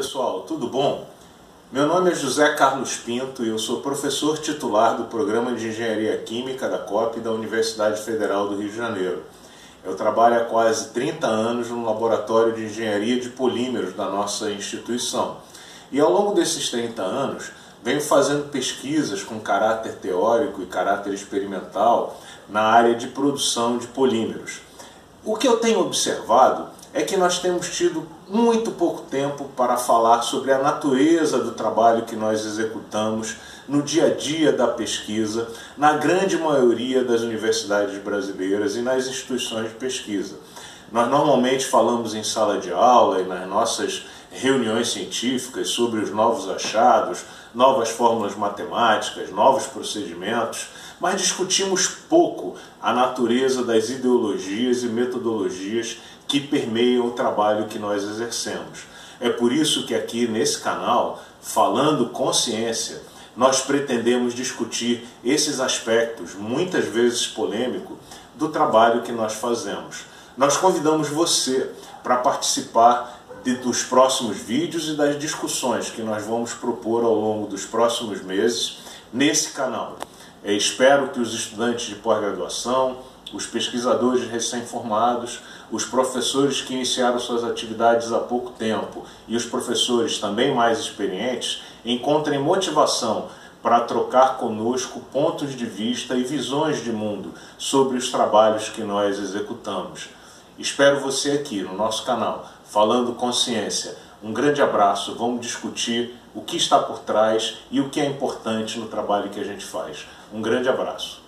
pessoal, tudo bom? Meu nome é José Carlos Pinto e eu sou professor titular do Programa de Engenharia Química da COP da Universidade Federal do Rio de Janeiro. Eu trabalho há quase 30 anos no Laboratório de Engenharia de Polímeros da nossa instituição. E ao longo desses 30 anos, venho fazendo pesquisas com caráter teórico e caráter experimental na área de produção de polímeros. O que eu tenho observado é que nós temos tido muito pouco tempo para falar sobre a natureza do trabalho que nós executamos no dia a dia da pesquisa, na grande maioria das universidades brasileiras e nas instituições de pesquisa. Nós normalmente falamos em sala de aula e nas nossas reuniões científicas sobre os novos achados, novas fórmulas matemáticas, novos procedimentos, mas discutimos pouco a natureza das ideologias e metodologias que permeiam o trabalho que nós exercemos. É por isso que aqui nesse canal, falando consciência, nós pretendemos discutir esses aspectos, muitas vezes polêmicos, do trabalho que nós fazemos. Nós convidamos você para participar dos próximos vídeos e das discussões que nós vamos propor ao longo dos próximos meses nesse canal. Eu espero que os estudantes de pós-graduação, os pesquisadores recém-formados, os professores que iniciaram suas atividades há pouco tempo e os professores também mais experientes encontrem motivação para trocar conosco pontos de vista e visões de mundo sobre os trabalhos que nós executamos. Espero você aqui no nosso canal, falando consciência. Um grande abraço, vamos discutir o que está por trás e o que é importante no trabalho que a gente faz. Um grande abraço.